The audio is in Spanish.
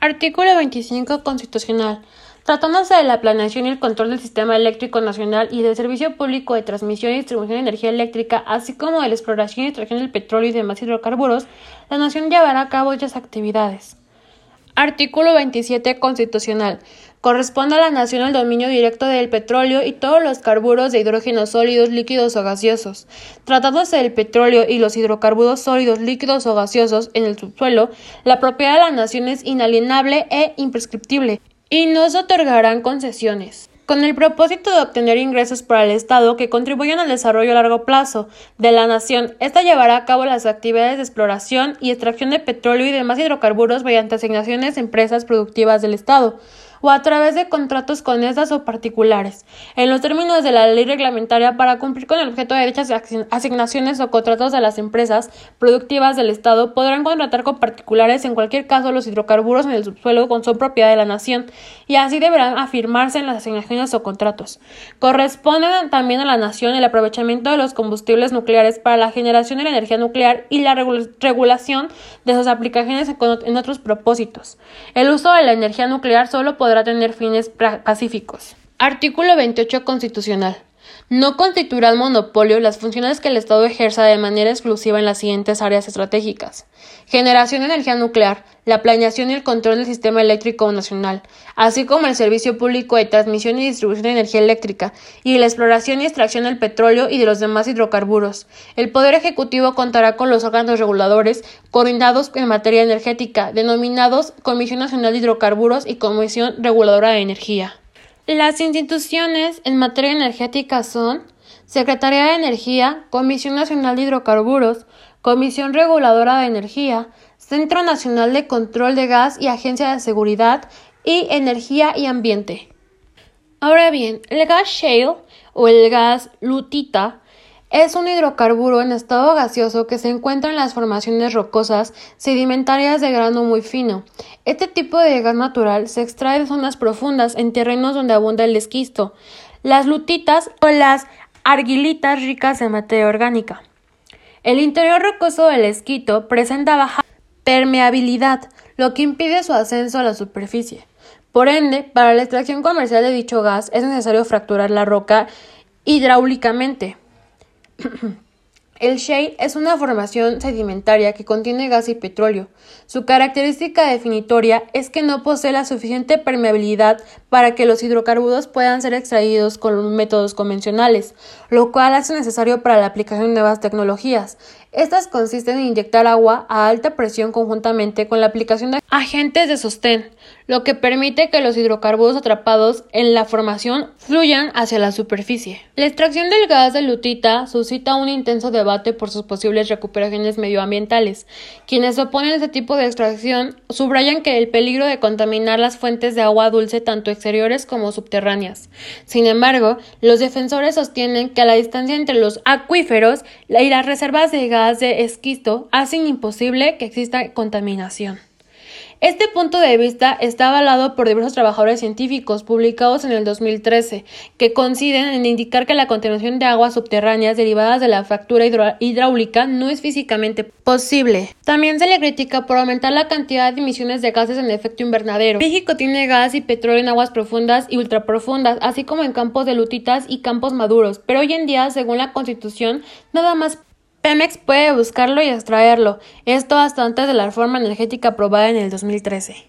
Artículo 25 Constitucional. Tratándose de la planeación y el control del sistema eléctrico nacional y del servicio público de transmisión y distribución de energía eléctrica, así como de la exploración y extracción del petróleo y demás hidrocarburos, la Nación llevará a cabo dichas actividades. Artículo 27 Constitucional. Corresponde a la Nación el dominio directo del petróleo y todos los carburos de hidrógeno sólidos, líquidos o gaseosos. Tratándose del petróleo y los hidrocarburos sólidos, líquidos o gaseosos en el subsuelo, la propiedad de la Nación es inalienable e imprescriptible y no se otorgarán concesiones con el propósito de obtener ingresos para el Estado que contribuyan al desarrollo a largo plazo de la nación. Esta llevará a cabo las actividades de exploración y extracción de petróleo y demás hidrocarburos mediante asignaciones a empresas productivas del Estado o a través de contratos con estas o particulares, en los términos de la ley reglamentaria para cumplir con el objeto de dichas asignaciones o contratos de las empresas productivas del Estado, podrán contratar con particulares en cualquier caso los hidrocarburos en el subsuelo con su propiedad de la nación, y así deberán afirmarse en las asignaciones o contratos. Corresponde también a la nación el aprovechamiento de los combustibles nucleares para la generación de la energía nuclear y la regulación de sus aplicaciones en otros propósitos. El uso de la energía nuclear solo podrá tener fines pacíficos. Artículo 28 Constitucional. No constituirán monopolio las funciones que el Estado ejerza de manera exclusiva en las siguientes áreas estratégicas. Generación de energía nuclear, la planeación y el control del sistema eléctrico nacional, así como el servicio público de transmisión y distribución de energía eléctrica, y la exploración y extracción del petróleo y de los demás hidrocarburos. El Poder Ejecutivo contará con los órganos reguladores coordinados en materia energética, denominados Comisión Nacional de Hidrocarburos y Comisión Reguladora de Energía. Las instituciones en materia energética son Secretaría de Energía, Comisión Nacional de Hidrocarburos, Comisión Reguladora de Energía, Centro Nacional de Control de Gas y Agencia de Seguridad y Energía y Ambiente. Ahora bien, el gas shale o el gas lutita es un hidrocarburo en estado gaseoso que se encuentra en las formaciones rocosas sedimentarias de grano muy fino. Este tipo de gas natural se extrae de zonas profundas en terrenos donde abunda el esquisto, las lutitas o las argilitas ricas en materia orgánica. El interior rocoso del esquito presenta baja permeabilidad, lo que impide su ascenso a la superficie. Por ende, para la extracción comercial de dicho gas es necesario fracturar la roca hidráulicamente. El shale es una formación sedimentaria que contiene gas y petróleo. Su característica definitoria es que no posee la suficiente permeabilidad para que los hidrocarburos puedan ser extraídos con métodos convencionales, lo cual hace necesario para la aplicación de nuevas tecnologías. Estas consisten en inyectar agua a alta presión conjuntamente con la aplicación de agentes de sostén, lo que permite que los hidrocarburos atrapados en la formación fluyan hacia la superficie. La extracción del gas de lutita suscita un intenso debate por sus posibles recuperaciones medioambientales. Quienes oponen este tipo de extracción subrayan que el peligro de contaminar las fuentes de agua dulce tanto exteriores como subterráneas. Sin embargo, los defensores sostienen que la distancia entre los acuíferos y las reservas de gas de esquisto hacen imposible que exista contaminación. Este punto de vista está avalado por diversos trabajadores científicos publicados en el 2013, que coinciden en indicar que la contaminación de aguas subterráneas derivadas de la fractura hidráulica no es físicamente posible. También se le critica por aumentar la cantidad de emisiones de gases en efecto invernadero. México tiene gas y petróleo en aguas profundas y ultraprofundas, así como en campos de lutitas y campos maduros, pero hoy en día, según la Constitución, nada más Pemex puede buscarlo y extraerlo, esto hasta antes de la reforma energética aprobada en el 2013.